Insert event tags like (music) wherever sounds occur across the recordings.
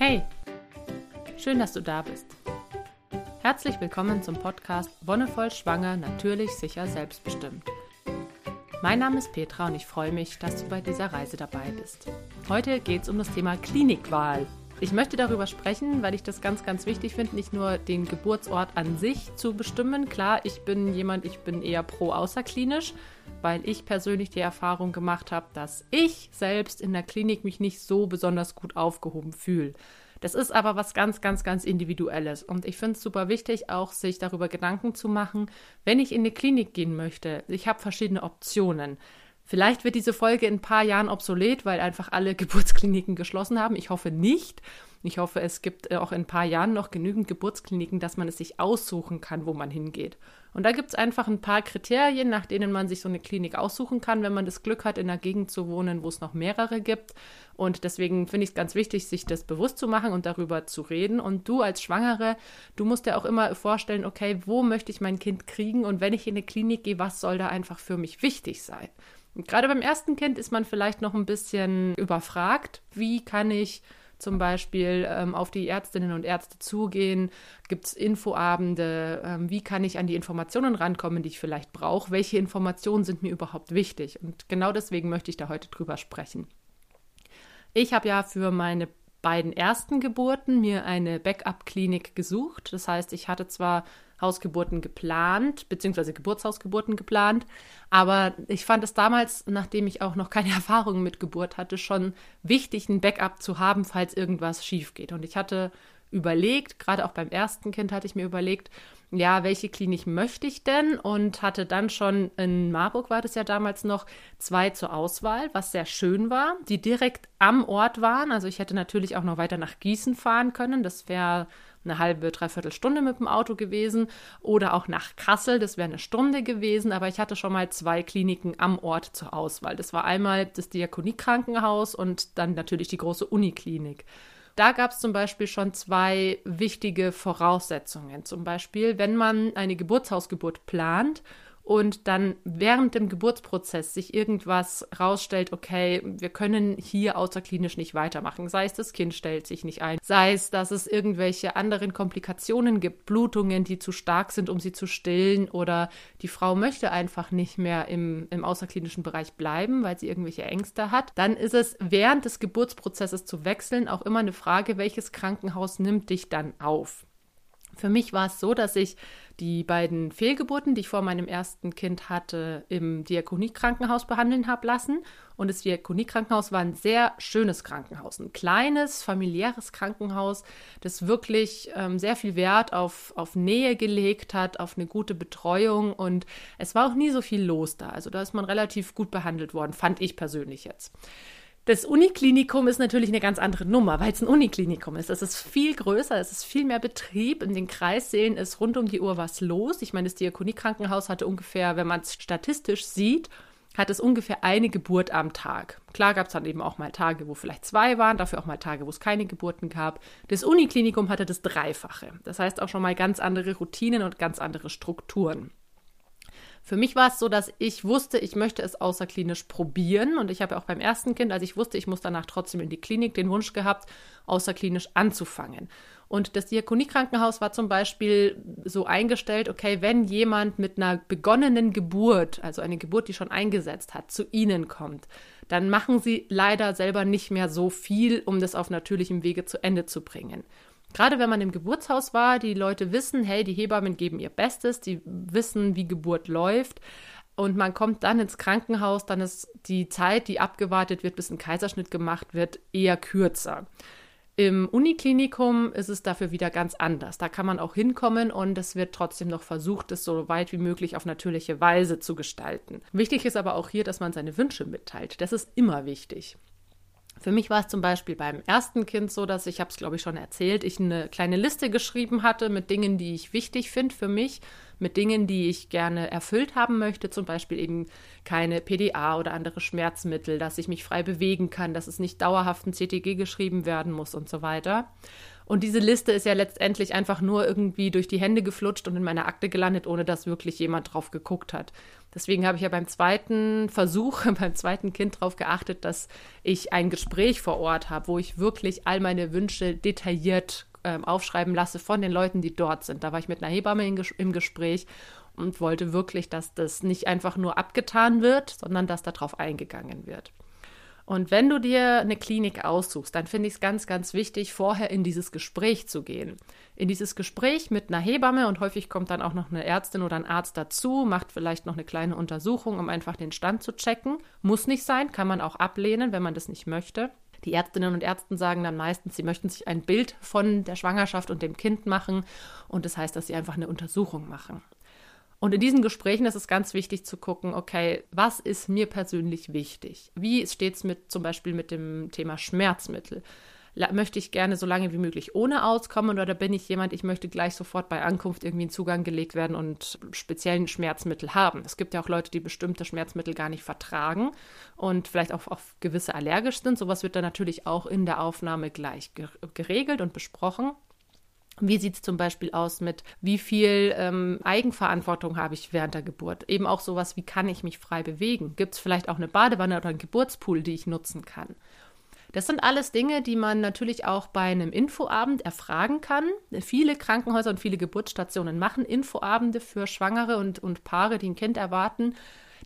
Hey, schön, dass du da bist. Herzlich willkommen zum Podcast Wonnevoll Schwanger, natürlich, sicher, selbstbestimmt. Mein Name ist Petra und ich freue mich, dass du bei dieser Reise dabei bist. Heute geht es um das Thema Klinikwahl. Ich möchte darüber sprechen, weil ich das ganz, ganz wichtig finde, nicht nur den Geburtsort an sich zu bestimmen. Klar, ich bin jemand, ich bin eher pro außerklinisch, weil ich persönlich die Erfahrung gemacht habe, dass ich selbst in der Klinik mich nicht so besonders gut aufgehoben fühle. Das ist aber was ganz, ganz, ganz Individuelles. Und ich finde es super wichtig, auch sich darüber Gedanken zu machen, wenn ich in eine Klinik gehen möchte. Ich habe verschiedene Optionen. Vielleicht wird diese Folge in ein paar Jahren obsolet, weil einfach alle (laughs) Geburtskliniken geschlossen haben. Ich hoffe nicht. Ich hoffe, es gibt äh, auch in ein paar Jahren noch genügend Geburtskliniken, dass man es sich aussuchen kann, wo man hingeht. Und da gibt es einfach ein paar Kriterien, nach denen man sich so eine Klinik aussuchen kann, wenn man das Glück hat, in einer Gegend zu wohnen, wo es noch mehrere gibt. Und deswegen finde ich es ganz wichtig, sich das bewusst zu machen und darüber zu reden. Und du als Schwangere, du musst dir auch immer vorstellen, okay, wo möchte ich mein Kind kriegen? Und wenn ich in eine Klinik gehe, was soll da einfach für mich wichtig sein? Gerade beim ersten Kind ist man vielleicht noch ein bisschen überfragt. Wie kann ich zum Beispiel ähm, auf die Ärztinnen und Ärzte zugehen? Gibt es Infoabende? Ähm, wie kann ich an die Informationen rankommen, die ich vielleicht brauche? Welche Informationen sind mir überhaupt wichtig? Und genau deswegen möchte ich da heute drüber sprechen. Ich habe ja für meine beiden ersten Geburten mir eine Backup-Klinik gesucht. Das heißt, ich hatte zwar Hausgeburten geplant, beziehungsweise Geburtshausgeburten geplant. Aber ich fand es damals, nachdem ich auch noch keine (laughs) Erfahrung mit Geburt hatte, schon wichtig, ein Backup zu haben, falls irgendwas schief geht. Und ich hatte überlegt, gerade auch beim ersten Kind hatte ich mir überlegt, ja, welche Klinik möchte ich denn? Und hatte dann schon in Marburg war das ja damals noch zwei zur Auswahl, was sehr schön war, die direkt am Ort waren. Also ich hätte natürlich auch noch weiter nach Gießen fahren können. Das wäre eine halbe, dreiviertel Stunde mit dem Auto gewesen oder auch nach Kassel, das wäre eine Stunde gewesen, aber ich hatte schon mal zwei Kliniken am Ort zur Auswahl. Das war einmal das Diakoniekrankenhaus und dann natürlich die große Uniklinik. Da gab es zum Beispiel schon zwei wichtige Voraussetzungen. Zum Beispiel, wenn man eine Geburtshausgeburt plant und dann während dem Geburtsprozess sich irgendwas rausstellt, okay, wir können hier außerklinisch nicht weitermachen. Sei es, das Kind stellt sich nicht ein, sei es, dass es irgendwelche anderen Komplikationen gibt, Blutungen, die zu stark sind, um sie zu stillen, oder die Frau möchte einfach nicht mehr im, im außerklinischen Bereich bleiben, weil sie irgendwelche Ängste hat. Dann ist es während des Geburtsprozesses zu wechseln auch immer eine Frage, welches Krankenhaus nimmt dich dann auf? Für mich war es so, dass ich die beiden Fehlgeburten, die ich vor meinem ersten Kind hatte, im Diakoniekrankenhaus behandeln habe lassen. Und das Diakoniekrankenhaus war ein sehr schönes Krankenhaus, ein kleines, familiäres Krankenhaus, das wirklich ähm, sehr viel Wert auf, auf Nähe gelegt hat, auf eine gute Betreuung. Und es war auch nie so viel los da. Also da ist man relativ gut behandelt worden, fand ich persönlich jetzt. Das Uniklinikum ist natürlich eine ganz andere Nummer, weil es ein Uniklinikum ist. Es ist viel größer, es ist viel mehr Betrieb. In den Kreissälen ist rund um die Uhr was los. Ich meine, das Diakoniekrankenhaus hatte ungefähr, wenn man es statistisch sieht, hat es ungefähr eine Geburt am Tag. Klar gab es dann eben auch mal Tage, wo vielleicht zwei waren, dafür auch mal Tage, wo es keine Geburten gab. Das Uniklinikum hatte das Dreifache. Das heißt auch schon mal ganz andere Routinen und ganz andere Strukturen. Für mich war es so, dass ich wusste, ich möchte es außerklinisch probieren. Und ich habe auch beim ersten Kind, als ich wusste, ich muss danach trotzdem in die Klinik, den Wunsch gehabt, außerklinisch anzufangen. Und das Diakoniekrankenhaus war zum Beispiel so eingestellt, okay, wenn jemand mit einer begonnenen Geburt, also eine Geburt, die schon eingesetzt hat, zu Ihnen kommt, dann machen Sie leider selber nicht mehr so viel, um das auf natürlichem Wege zu Ende zu bringen. Gerade wenn man im Geburtshaus war, die Leute wissen, hey, die Hebammen geben ihr Bestes, die wissen, wie Geburt läuft. Und man kommt dann ins Krankenhaus, dann ist die Zeit, die abgewartet wird, bis ein Kaiserschnitt gemacht wird, eher kürzer. Im Uniklinikum ist es dafür wieder ganz anders. Da kann man auch hinkommen und es wird trotzdem noch versucht, es so weit wie möglich auf natürliche Weise zu gestalten. Wichtig ist aber auch hier, dass man seine Wünsche mitteilt. Das ist immer wichtig. Für mich war es zum Beispiel beim ersten Kind so, dass ich, habe es glaube ich schon erzählt, ich eine kleine Liste geschrieben hatte mit Dingen, die ich wichtig finde für mich, mit Dingen, die ich gerne erfüllt haben möchte, zum Beispiel eben keine PDA oder andere Schmerzmittel, dass ich mich frei bewegen kann, dass es nicht dauerhaft ein CTG geschrieben werden muss und so weiter. Und diese Liste ist ja letztendlich einfach nur irgendwie durch die Hände geflutscht und in meiner Akte gelandet, ohne dass wirklich jemand drauf geguckt hat. Deswegen habe ich ja beim zweiten Versuch, (laughs) beim zweiten Kind darauf geachtet, dass ich ein Gespräch vor Ort habe, wo ich wirklich all meine Wünsche detailliert äh, aufschreiben lasse von den Leuten, die dort sind. Da war ich mit einer Hebamme im Gespräch und wollte wirklich, dass das nicht einfach nur abgetan wird, sondern dass darauf eingegangen wird. Und wenn du dir eine Klinik aussuchst, dann finde ich es ganz, ganz wichtig, vorher in dieses Gespräch zu gehen. In dieses Gespräch mit einer Hebamme und häufig kommt dann auch noch eine Ärztin oder ein Arzt dazu, macht vielleicht noch eine kleine Untersuchung, um einfach den Stand zu checken. Muss nicht sein, kann man auch ablehnen, wenn man das nicht möchte. Die Ärztinnen und Ärzte sagen dann meistens, sie möchten sich ein Bild von der Schwangerschaft und dem Kind machen und das heißt, dass sie einfach eine Untersuchung machen. Und in diesen Gesprächen ist es ganz wichtig zu gucken, okay, was ist mir persönlich wichtig? Wie steht es mit zum Beispiel mit dem Thema Schmerzmittel? Möchte ich gerne so lange wie möglich ohne auskommen oder bin ich jemand, ich möchte gleich sofort bei Ankunft irgendwie in Zugang gelegt werden und speziellen Schmerzmittel haben? Es gibt ja auch Leute, die bestimmte Schmerzmittel gar nicht vertragen und vielleicht auch auf gewisse allergisch sind. Sowas wird dann natürlich auch in der Aufnahme gleich geregelt und besprochen. Wie sieht es zum Beispiel aus mit, wie viel ähm, Eigenverantwortung habe ich während der Geburt? Eben auch sowas, wie kann ich mich frei bewegen? Gibt es vielleicht auch eine Badewanne oder einen Geburtspool, die ich nutzen kann? Das sind alles Dinge, die man natürlich auch bei einem Infoabend erfragen kann. Viele Krankenhäuser und viele Geburtsstationen machen Infoabende für Schwangere und, und Paare, die ein Kind erwarten.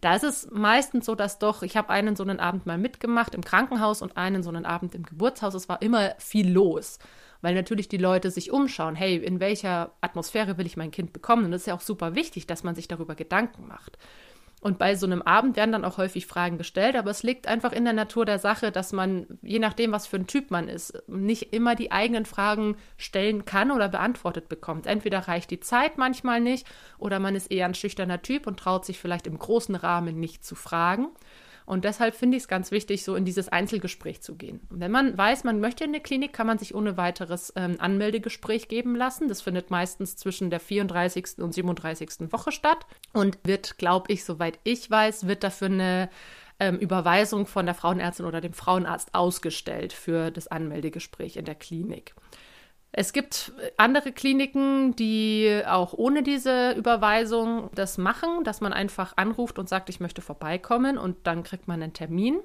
Da ist es meistens so, dass doch, ich habe einen so einen Abend mal mitgemacht im Krankenhaus und einen so einen Abend im Geburtshaus. Es war immer viel los weil natürlich die Leute sich umschauen, hey, in welcher Atmosphäre will ich mein Kind bekommen? Und das ist ja auch super wichtig, dass man sich darüber Gedanken macht. Und bei so einem Abend werden dann auch häufig Fragen gestellt, aber es liegt einfach in der Natur der Sache, dass man, je nachdem, was für ein Typ man ist, nicht immer die eigenen Fragen stellen kann oder beantwortet bekommt. Entweder reicht die Zeit manchmal nicht oder man ist eher ein schüchterner Typ und traut sich vielleicht im großen Rahmen nicht zu fragen. Und deshalb finde ich es ganz wichtig, so in dieses Einzelgespräch zu gehen. wenn man weiß, man möchte in eine Klinik, kann man sich ohne weiteres ähm, Anmeldegespräch geben lassen. Das findet meistens zwischen der 34. und 37. Woche statt und wird, glaube ich, soweit ich weiß, wird dafür eine ähm, Überweisung von der Frauenärztin oder dem Frauenarzt ausgestellt für das Anmeldegespräch in der Klinik. Es gibt andere Kliniken, die auch ohne diese Überweisung das machen, dass man einfach anruft und sagt, ich möchte vorbeikommen und dann kriegt man einen Termin.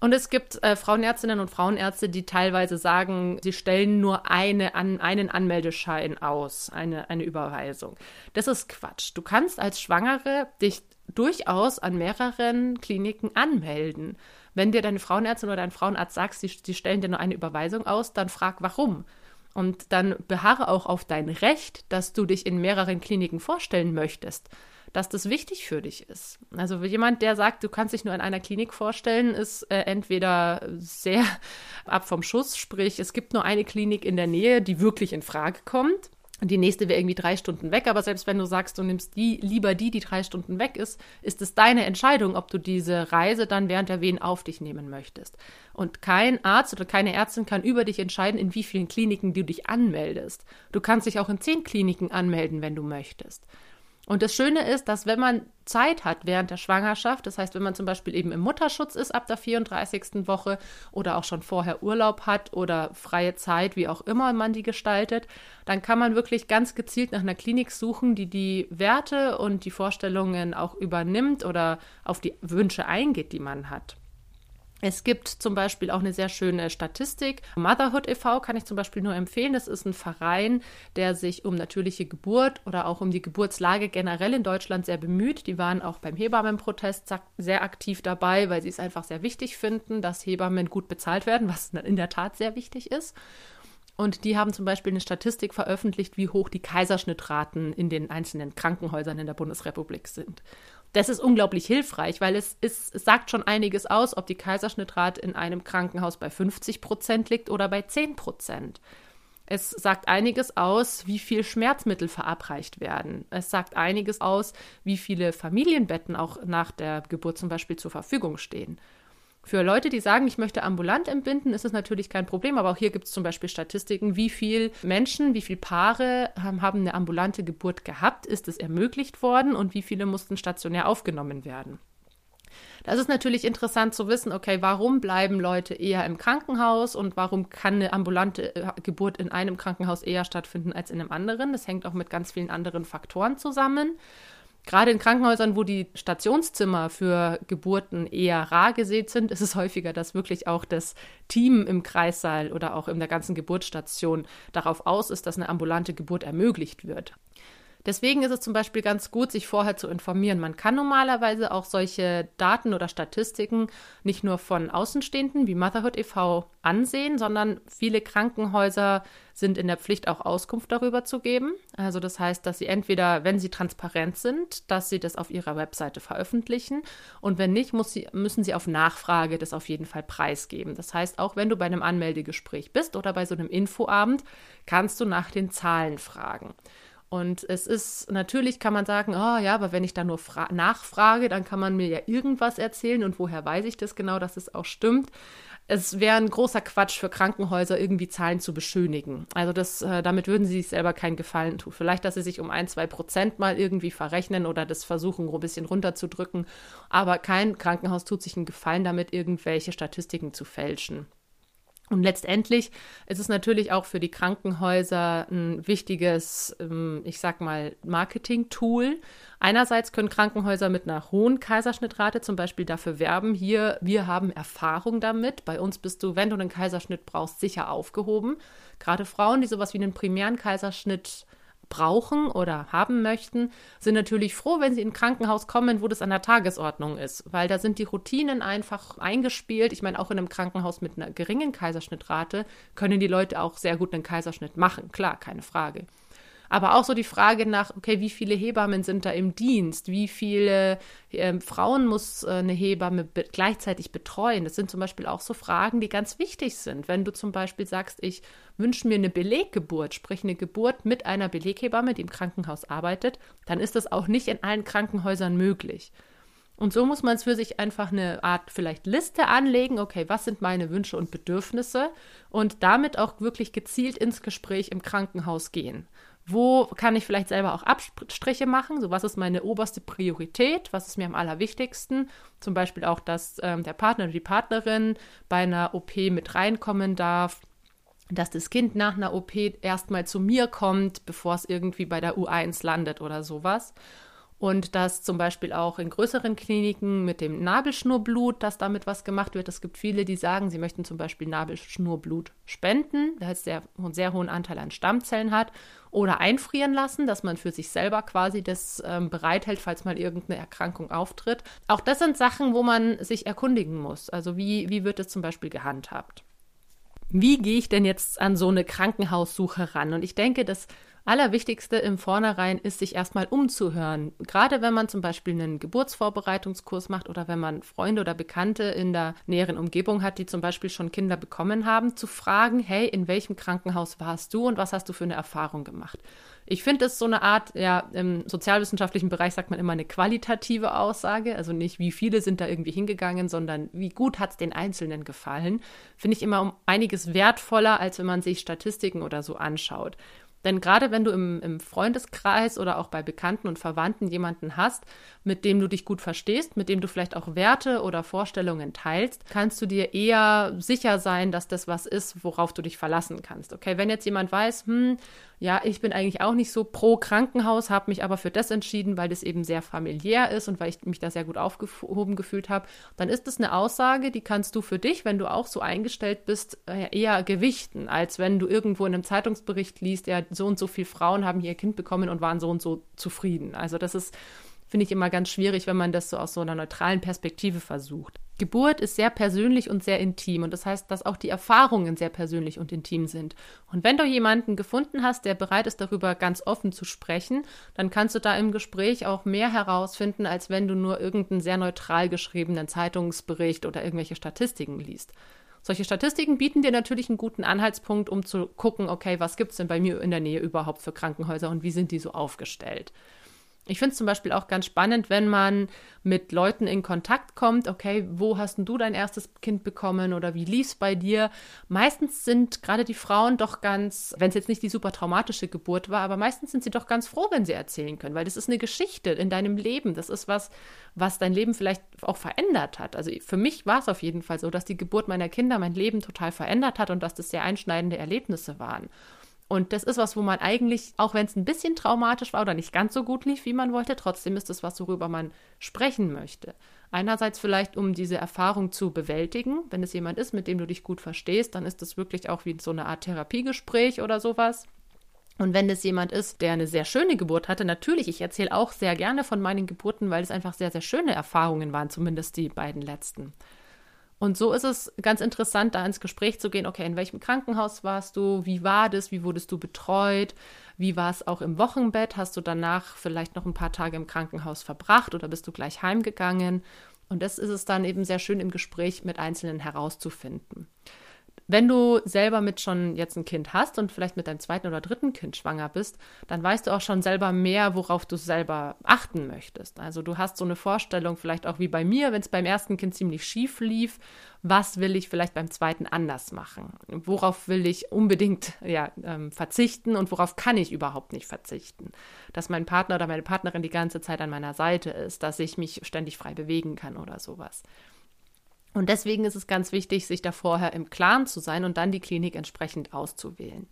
Und es gibt äh, Frauenärztinnen und Frauenärzte, die teilweise sagen, sie stellen nur eine an, einen Anmeldeschein aus, eine, eine Überweisung. Das ist Quatsch. Du kannst als Schwangere dich durchaus an mehreren Kliniken anmelden. Wenn dir deine Frauenärztin oder dein Frauenarzt sagt, sie, sie stellen dir nur eine Überweisung aus, dann frag warum. Und dann beharre auch auf dein Recht, dass du dich in mehreren Kliniken vorstellen möchtest, dass das wichtig für dich ist. Also jemand, der sagt, du kannst dich nur in einer Klinik vorstellen, ist äh, entweder sehr (laughs) ab vom Schuss, sprich es gibt nur eine Klinik in der Nähe, die wirklich in Frage kommt die nächste wäre irgendwie drei Stunden weg, aber selbst wenn du sagst, du nimmst die lieber die, die drei Stunden weg ist, ist es deine Entscheidung, ob du diese Reise dann während der Wehen auf dich nehmen möchtest. Und kein Arzt oder keine Ärztin kann über dich entscheiden, in wie vielen Kliniken du dich anmeldest. Du kannst dich auch in zehn Kliniken anmelden, wenn du möchtest. Und das Schöne ist, dass wenn man Zeit hat während der Schwangerschaft, das heißt, wenn man zum Beispiel eben im Mutterschutz ist ab der 34. Woche oder auch schon vorher Urlaub hat oder freie Zeit, wie auch immer man die gestaltet, dann kann man wirklich ganz gezielt nach einer Klinik suchen, die die Werte und die Vorstellungen auch übernimmt oder auf die Wünsche eingeht, die man hat. Es gibt zum Beispiel auch eine sehr schöne Statistik. Motherhood e.V. kann ich zum Beispiel nur empfehlen. Das ist ein Verein, der sich um natürliche Geburt oder auch um die Geburtslage generell in Deutschland sehr bemüht. Die waren auch beim Hebammenprotest sehr aktiv dabei, weil sie es einfach sehr wichtig finden, dass Hebammen gut bezahlt werden, was in der Tat sehr wichtig ist. Und die haben zum Beispiel eine Statistik veröffentlicht, wie hoch die Kaiserschnittraten in den einzelnen Krankenhäusern in der Bundesrepublik sind das ist unglaublich hilfreich, weil es, ist, es sagt schon einiges aus, ob die Kaiserschnittrate in einem Krankenhaus bei 50 Prozent liegt oder bei 10 Prozent. Es sagt einiges aus, wie viel Schmerzmittel verabreicht werden. Es sagt einiges aus, wie viele Familienbetten auch nach der Geburt zum Beispiel zur Verfügung stehen. Für Leute, die sagen, ich möchte ambulant entbinden, ist es natürlich kein Problem, aber auch hier gibt es zum Beispiel Statistiken, wie viele Menschen, wie viele Paare haben, eine ambulante Geburt gehabt, ist es ermöglicht worden und wie viele mussten stationär aufgenommen werden. Das ist natürlich interessant zu wissen, okay, warum bleiben Leute eher im Krankenhaus und warum kann eine ambulante äh, Geburt in einem Krankenhaus eher stattfinden als in einem anderen. Das hängt auch mit ganz vielen anderen Faktoren zusammen. Gerade in Krankenhäusern, wo die Stationszimmer für Geburten eher rar gesät sind, ist es häufiger, dass wirklich auch das Team im Kreissaal oder auch in der ganzen Geburtsstation darauf aus ist, dass eine ambulante Geburt ermöglicht wird. Deswegen ist es zum Beispiel ganz gut, sich vorher zu informieren. Man kann normalerweise auch solche Daten oder Statistiken nicht nur von Außenstehenden wie Motherhood e.V. ansehen, sondern viele Krankenhäuser sind in der Pflicht, auch Auskunft darüber zu geben. Also das heißt, dass sie entweder, wenn sie transparent sind, dass sie das auf ihrer Webseite veröffentlichen und wenn nicht, sie, müssen sie auf Nachfrage das auf jeden Fall preisgeben. Das heißt, auch wenn du bei einem Anmeldegespräch bist oder bei so einem Infoabend, kannst du nach den Zahlen fragen. Und es ist natürlich, kann man sagen, oh ja, aber wenn ich da nur nachfrage, dann kann man mir ja irgendwas erzählen und woher weiß ich das genau, dass es auch stimmt. Es wäre ein großer Quatsch für Krankenhäuser, irgendwie Zahlen zu beschönigen. Also das, äh, damit würden sie sich selber keinen Gefallen tun. Vielleicht, dass sie sich um ein, zwei Prozent mal irgendwie verrechnen oder das versuchen, ein bisschen runterzudrücken. Aber kein Krankenhaus tut sich einen Gefallen damit, irgendwelche Statistiken zu fälschen. Und letztendlich ist es natürlich auch für die Krankenhäuser ein wichtiges, ähm, ich sag mal, Marketing-Tool. Einerseits können Krankenhäuser mit einer hohen Kaiserschnittrate zum Beispiel dafür werben, hier, wir haben Erfahrung damit. Bei uns bist du, wenn du einen Kaiserschnitt brauchst, sicher aufgehoben. Gerade Frauen, die sowas wie einen primären Kaiserschnitt brauchen oder haben möchten, sind natürlich froh, wenn sie in ein Krankenhaus kommen, wo das an der Tagesordnung ist, weil da sind die Routinen einfach eingespielt. Ich meine, auch in einem Krankenhaus mit einer geringen Kaiserschnittrate können die Leute auch sehr gut einen Kaiserschnitt machen, klar, keine Frage. Aber auch so die Frage nach, okay, wie viele Hebammen sind da im Dienst? Wie viele äh, Frauen muss äh, eine Hebamme be gleichzeitig betreuen? Das sind zum Beispiel auch so Fragen, die ganz wichtig sind. Wenn du zum Beispiel sagst, ich wünsche mir eine Beleggeburt, sprich eine Geburt mit einer Beleghebamme, die im Krankenhaus arbeitet, dann ist das auch nicht in allen Krankenhäusern möglich. Und so muss man es für sich einfach eine Art vielleicht Liste anlegen, okay, was sind meine Wünsche und Bedürfnisse und damit auch wirklich gezielt ins Gespräch im Krankenhaus gehen. Wo kann ich vielleicht selber auch Abstriche machen? So, was ist meine oberste Priorität? Was ist mir am allerwichtigsten? Zum Beispiel auch, dass ähm, der Partner oder die Partnerin bei einer OP mit reinkommen darf, dass das Kind nach einer OP erstmal zu mir kommt, bevor es irgendwie bei der U1 landet oder sowas und dass zum Beispiel auch in größeren Kliniken mit dem Nabelschnurblut, dass damit was gemacht wird. Es gibt viele, die sagen, sie möchten zum Beispiel Nabelschnurblut spenden, da es einen sehr hohen Anteil an Stammzellen hat, oder einfrieren lassen, dass man für sich selber quasi das ähm, bereithält, falls mal irgendeine Erkrankung auftritt. Auch das sind Sachen, wo man sich erkundigen muss. Also wie, wie wird es zum Beispiel gehandhabt? Wie gehe ich denn jetzt an so eine Krankenhaussuche ran? Und ich denke, dass Allerwichtigste im Vornherein ist, sich erstmal umzuhören. Gerade wenn man zum Beispiel einen Geburtsvorbereitungskurs macht oder wenn man Freunde oder Bekannte in der näheren Umgebung hat, die zum Beispiel schon Kinder bekommen haben, zu fragen, hey, in welchem Krankenhaus warst du und was hast du für eine Erfahrung gemacht? Ich finde es so eine Art, ja, im sozialwissenschaftlichen Bereich sagt man immer eine qualitative Aussage, also nicht, wie viele sind da irgendwie hingegangen, sondern wie gut hat es den Einzelnen gefallen, finde ich immer um einiges wertvoller, als wenn man sich Statistiken oder so anschaut. Denn gerade wenn du im, im, Freundeskreis oder auch bei Bekannten und Verwandten jemanden hast, mit dem du dich gut verstehst, mit dem du vielleicht auch Werte oder Vorstellungen teilst, kannst du dir eher sicher sein, dass das was ist, worauf du dich verlassen kannst. Okay, wenn jetzt jemand weiß, hm, ja, ich bin eigentlich auch nicht so pro Krankenhaus, habe mich aber für das entschieden, weil das eben sehr familiär ist und weil ich mich da sehr gut aufgehoben gefühlt habe, dann ist das eine Aussage, die kannst du für dich, wenn du auch so eingestellt bist, äh, eher gewichten, als wenn du irgendwo in einem Zeitungsbericht liest, ja, so und so viele Frauen haben hier ihr Kind bekommen und waren so und so zufrieden. Also das ist finde ich immer ganz schwierig, wenn man das so aus so einer neutralen Perspektive versucht. Geburt ist sehr persönlich und sehr intim und das heißt, dass auch die Erfahrungen sehr persönlich und intim sind. Und wenn du jemanden gefunden hast, der bereit ist, darüber ganz offen zu sprechen, dann kannst du da im Gespräch auch mehr herausfinden, als wenn du nur irgendeinen sehr neutral geschriebenen Zeitungsbericht oder irgendwelche Statistiken liest. Solche Statistiken bieten dir natürlich einen guten Anhaltspunkt, um zu gucken, okay, was gibt es denn bei mir in der Nähe überhaupt für Krankenhäuser und wie sind die so aufgestellt. Ich finde es zum Beispiel auch ganz spannend, wenn man mit Leuten in Kontakt kommt, okay, wo hast du dein erstes Kind bekommen oder wie lief es bei dir? Meistens sind gerade die Frauen doch ganz, wenn es jetzt nicht die super traumatische Geburt war, aber meistens sind sie doch ganz froh, wenn sie erzählen können, weil das ist eine Geschichte in deinem Leben. Das ist was, was dein Leben vielleicht auch verändert hat. Also für mich war es auf jeden Fall so, dass die Geburt meiner Kinder mein Leben total verändert hat und dass das sehr einschneidende Erlebnisse waren. Und das ist was, wo man eigentlich, auch wenn es ein bisschen traumatisch war oder nicht ganz so gut lief, wie man wollte, trotzdem ist es was, worüber man sprechen möchte. Einerseits vielleicht, um diese Erfahrung zu bewältigen. Wenn es jemand ist, mit dem du dich gut verstehst, dann ist es wirklich auch wie so eine Art Therapiegespräch oder sowas. Und wenn es jemand ist, der eine sehr schöne Geburt hatte, natürlich, ich erzähle auch sehr gerne von meinen Geburten, weil es einfach sehr, sehr schöne Erfahrungen waren, zumindest die beiden letzten. Und so ist es ganz interessant, da ins Gespräch zu gehen, okay, in welchem Krankenhaus warst du, wie war das, wie wurdest du betreut, wie war es auch im Wochenbett, hast du danach vielleicht noch ein paar Tage im Krankenhaus verbracht oder bist du gleich heimgegangen? Und das ist es dann eben sehr schön im Gespräch mit Einzelnen herauszufinden. Wenn du selber mit schon jetzt ein Kind hast und vielleicht mit deinem zweiten oder dritten Kind schwanger bist, dann weißt du auch schon selber mehr, worauf du selber achten möchtest. Also du hast so eine Vorstellung, vielleicht auch wie bei mir, wenn es beim ersten Kind ziemlich schief lief, was will ich vielleicht beim zweiten anders machen? Worauf will ich unbedingt ja, ähm, verzichten und worauf kann ich überhaupt nicht verzichten? Dass mein Partner oder meine Partnerin die ganze Zeit an meiner Seite ist, dass ich mich ständig frei bewegen kann oder sowas. Und deswegen ist es ganz wichtig, sich da vorher im Klaren zu sein und dann die Klinik entsprechend auszuwählen.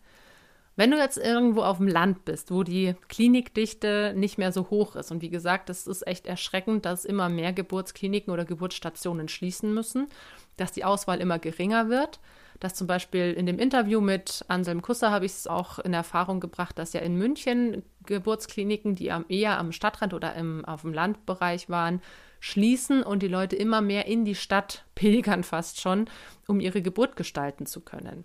Wenn du jetzt irgendwo auf dem Land bist, wo die Klinikdichte nicht mehr so hoch ist, und wie gesagt, es ist echt erschreckend, dass immer mehr Geburtskliniken oder Geburtsstationen schließen müssen, dass die Auswahl immer geringer wird, dass zum Beispiel in dem Interview mit Anselm Kusser habe ich es auch in Erfahrung gebracht, dass ja in München Geburtskliniken, die eher am Stadtrand oder im, auf dem Landbereich waren, schließen und die Leute immer mehr in die Stadt (laughs) pilgern fast schon, um ihre Geburt gestalten zu können.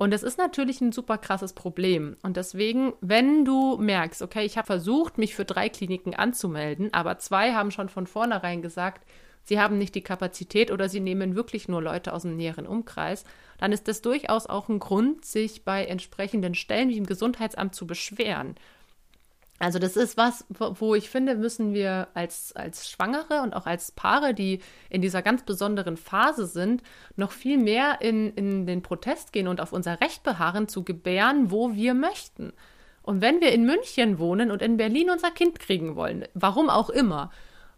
Und das ist natürlich ein super krasses Problem. Und deswegen, wenn du merkst, okay, ich habe versucht, mich für drei Kliniken anzumelden, aber zwei haben schon von vornherein gesagt, sie haben nicht die Kapazität oder sie nehmen wirklich nur Leute aus dem näheren Umkreis, dann ist das durchaus auch ein Grund, sich bei entsprechenden Stellen wie im Gesundheitsamt zu beschweren also das ist was, wo ich finde, müssen wir als, als Schwangere und auch als Paare, die in dieser ganz besonderen Phase sind, noch viel mehr in, in den Protest gehen und auf unser Recht beharren, zu gebären, wo wir möchten. Und wenn wir in München wohnen und in Berlin unser Kind kriegen wollen, warum auch immer,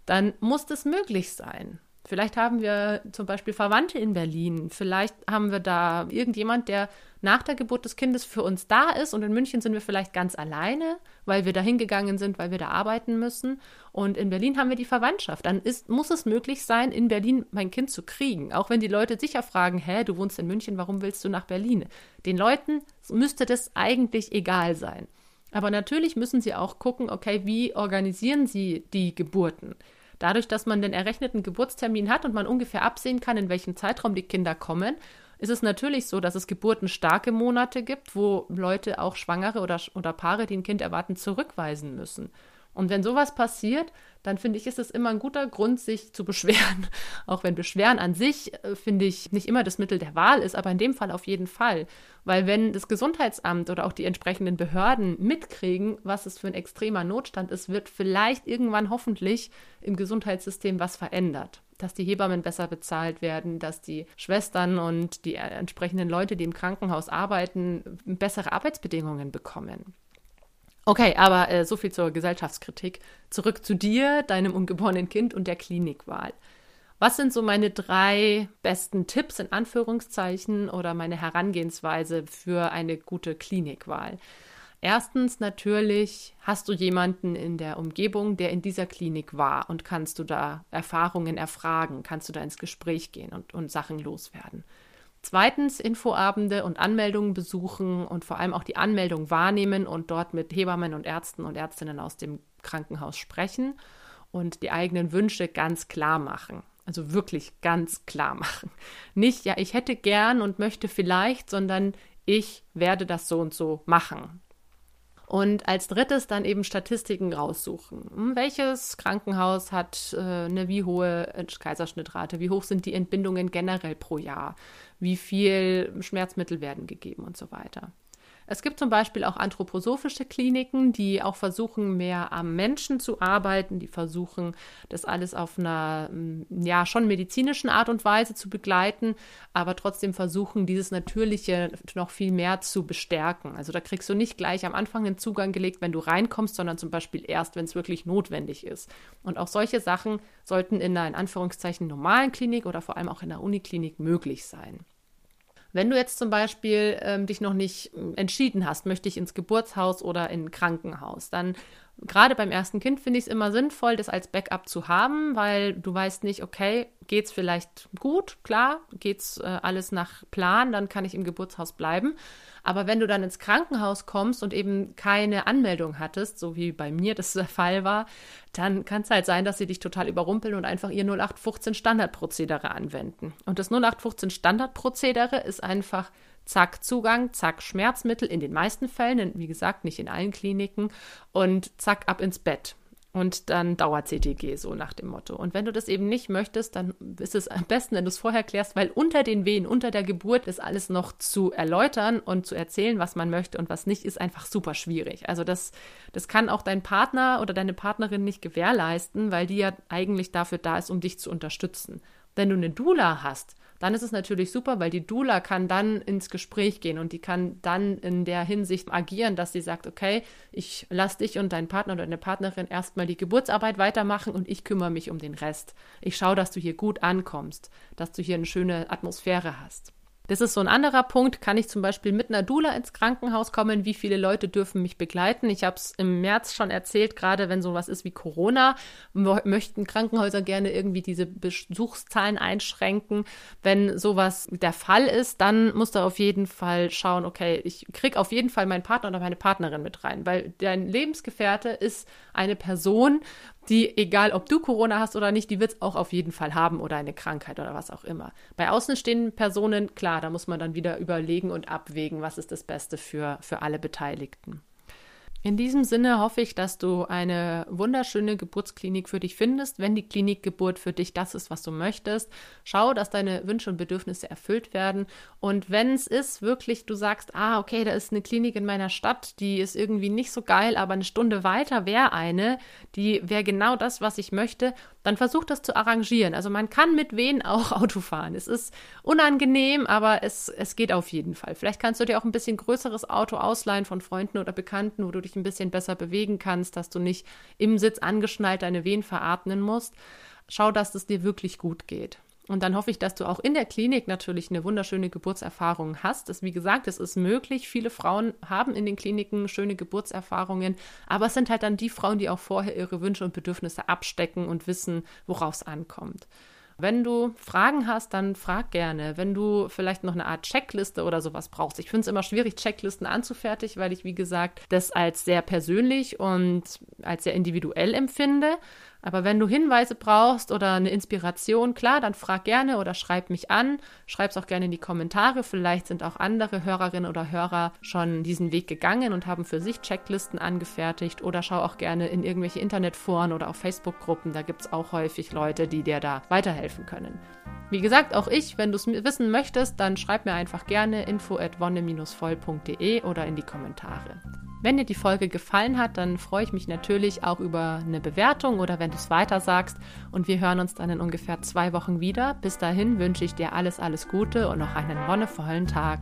dann muss das möglich sein. Vielleicht haben wir zum Beispiel Verwandte in Berlin. Vielleicht haben wir da irgendjemand, der nach der Geburt des Kindes für uns da ist. Und in München sind wir vielleicht ganz alleine, weil wir da hingegangen sind, weil wir da arbeiten müssen. Und in Berlin haben wir die Verwandtschaft. Dann ist, muss es möglich sein, in Berlin mein Kind zu kriegen. Auch wenn die Leute sicher fragen, hä, du wohnst in München, warum willst du nach Berlin? Den Leuten müsste das eigentlich egal sein. Aber natürlich müssen sie auch gucken, okay, wie organisieren sie die Geburten? Dadurch, dass man den errechneten Geburtstermin hat und man ungefähr absehen kann, in welchem Zeitraum die Kinder kommen, ist es natürlich so, dass es geburtenstarke Monate gibt, wo Leute auch Schwangere oder, oder Paare, die ein Kind erwarten, zurückweisen müssen. Und wenn sowas passiert, dann finde ich, ist es immer ein guter Grund, sich zu beschweren. (laughs) Auch wenn Beschweren an sich, äh, finde ich, nicht immer das Mittel der Wahl ist, aber in dem Fall auf jeden Fall. Weil wenn das Gesundheitsamt oder auch die entsprechenden Behörden mitkriegen, was es für ein extremer Notstand ist, wird vielleicht irgendwann hoffentlich im Gesundheitssystem was verändert. Dass die Hebammen besser bezahlt werden, dass die Schwestern und die äh, entsprechenden Leute, die im Krankenhaus arbeiten, bessere Arbeitsbedingungen bekommen. Okay, aber äh, so viel zur Gesellschaftskritik. Zurück zu dir, deinem ungeborenen Kind und der Klinikwahl. Was sind so meine drei besten Tipps in Anführungszeichen oder meine Herangehensweise für eine gute Klinikwahl? Erstens natürlich hast du jemanden in der Umgebung, der in dieser Klinik war und kannst du da Erfahrungen erfragen, kannst du da ins Gespräch gehen und, und Sachen loswerden. Zweitens Infoabende und Anmeldungen besuchen und vor allem auch die Anmeldung wahrnehmen und dort mit Hebammen und Ärzten und Ärztinnen aus dem Krankenhaus sprechen und die eigenen Wünsche ganz klar machen. Also wirklich ganz klar machen. Nicht, ja, ich hätte gern und möchte vielleicht, sondern ich werde das so und so machen. Und als drittes dann eben Statistiken raussuchen. Hm, welches Krankenhaus hat äh, eine wie hohe Kaiserschnittrate? Wie hoch sind die Entbindungen generell pro Jahr? Wie viel Schmerzmittel werden gegeben und so weiter? Es gibt zum Beispiel auch anthroposophische Kliniken, die auch versuchen, mehr am Menschen zu arbeiten, die versuchen, das alles auf einer mm, ja schon medizinischen Art und Weise zu begleiten, aber trotzdem versuchen, dieses Natürliche noch viel mehr zu bestärken. Also da kriegst du nicht gleich am Anfang den Zugang gelegt, wenn du reinkommst, sondern zum Beispiel erst, wenn es wirklich notwendig ist. Und auch solche Sachen sollten in einer in Anführungszeichen normalen Klinik oder vor allem auch in der Uniklinik möglich sein. Wenn du jetzt zum Beispiel ähm, dich noch nicht äh, entschieden hast, möchte ich ins Geburtshaus oder in ein Krankenhaus, dann gerade beim ersten Kind finde ich es immer sinnvoll, das als Backup zu haben, weil du weißt nicht, okay, geht es vielleicht gut, klar, geht es äh, alles nach Plan, dann kann ich im Geburtshaus bleiben. Aber wenn du dann ins Krankenhaus kommst und eben keine Anmeldung hattest, so wie bei mir das der Fall war, dann kann es halt sein, dass sie dich total überrumpeln und einfach ihr 0815 Standardprozedere anwenden. Und das 0815 Standardprozedere ist einfach zack Zugang, zack Schmerzmittel in den meisten Fällen, wie gesagt, nicht in allen Kliniken und zack ab ins Bett. Und dann dauert CTG so nach dem Motto. Und wenn du das eben nicht möchtest, dann ist es am besten, wenn du es vorher klärst, weil unter den Wehen, unter der Geburt ist alles noch zu erläutern und zu erzählen, was man möchte und was nicht, ist einfach super schwierig. Also das, das kann auch dein Partner oder deine Partnerin nicht gewährleisten, weil die ja eigentlich dafür da ist, um dich zu unterstützen. Wenn du eine Dula hast, dann ist es natürlich super, weil die Dula kann dann ins Gespräch gehen und die kann dann in der Hinsicht agieren, dass sie sagt, okay, ich lasse dich und deinen Partner oder deine Partnerin erstmal die Geburtsarbeit weitermachen und ich kümmere mich um den Rest. Ich schaue, dass du hier gut ankommst, dass du hier eine schöne Atmosphäre hast. Das ist so ein anderer Punkt. Kann ich zum Beispiel mit einer Dula ins Krankenhaus kommen? Wie viele Leute dürfen mich begleiten? Ich habe es im März schon erzählt, gerade wenn sowas ist wie Corona, möchten Krankenhäuser gerne irgendwie diese Besuchszahlen einschränken. Wenn sowas der Fall ist, dann musst du auf jeden Fall schauen, okay, ich kriege auf jeden Fall meinen Partner oder meine Partnerin mit rein, weil dein Lebensgefährte ist eine Person, die, egal ob du Corona hast oder nicht, die wird es auch auf jeden Fall haben oder eine Krankheit oder was auch immer. Bei außenstehenden Personen, klar, da muss man dann wieder überlegen und abwägen, was ist das Beste für, für alle Beteiligten. In diesem Sinne hoffe ich, dass du eine wunderschöne Geburtsklinik für dich findest. Wenn die Klinikgeburt für dich das ist, was du möchtest, schau, dass deine Wünsche und Bedürfnisse erfüllt werden. Und wenn es ist, wirklich, du sagst, ah, okay, da ist eine Klinik in meiner Stadt, die ist irgendwie nicht so geil, aber eine Stunde weiter wäre eine, die wäre genau das, was ich möchte, dann versuch das zu arrangieren. Also man kann mit wen auch (laughs) Auto fahren. Es ist unangenehm, aber es, es geht auf jeden Fall. Vielleicht kannst du dir auch ein bisschen größeres Auto ausleihen von Freunden oder Bekannten, wo du dich ein bisschen besser bewegen kannst, dass du nicht im Sitz angeschnallt deine Wehen veratmen musst. Schau, dass es dir wirklich gut geht. Und dann hoffe ich, dass du auch in der Klinik natürlich eine wunderschöne Geburtserfahrung hast. Das, wie gesagt, es ist möglich. Viele Frauen haben in den Kliniken schöne Geburtserfahrungen, aber es sind halt dann die Frauen, die auch vorher ihre Wünsche und Bedürfnisse abstecken und wissen, worauf es ankommt. Wenn du Fragen hast, dann frag gerne. Wenn du vielleicht noch eine Art Checkliste oder sowas brauchst. Ich finde es immer schwierig, Checklisten anzufertigen, weil ich, wie gesagt, das als sehr persönlich und als sehr individuell empfinde. Aber wenn du Hinweise brauchst oder eine Inspiration, klar, dann frag gerne oder schreib mich an. Schreib es auch gerne in die Kommentare. Vielleicht sind auch andere Hörerinnen oder Hörer schon diesen Weg gegangen und haben für sich Checklisten angefertigt. Oder schau auch gerne in irgendwelche Internetforen oder auf Facebook-Gruppen. Da gibt es auch häufig Leute, die dir da weiterhelfen können. Wie gesagt, auch ich, wenn du es wissen möchtest, dann schreib mir einfach gerne info at wonne-voll.de oder in die Kommentare. Wenn dir die Folge gefallen hat, dann freue ich mich natürlich auch über eine Bewertung oder wenn du es weiter sagst. Und wir hören uns dann in ungefähr zwei Wochen wieder. Bis dahin wünsche ich dir alles, alles Gute und noch einen wonnevollen Tag.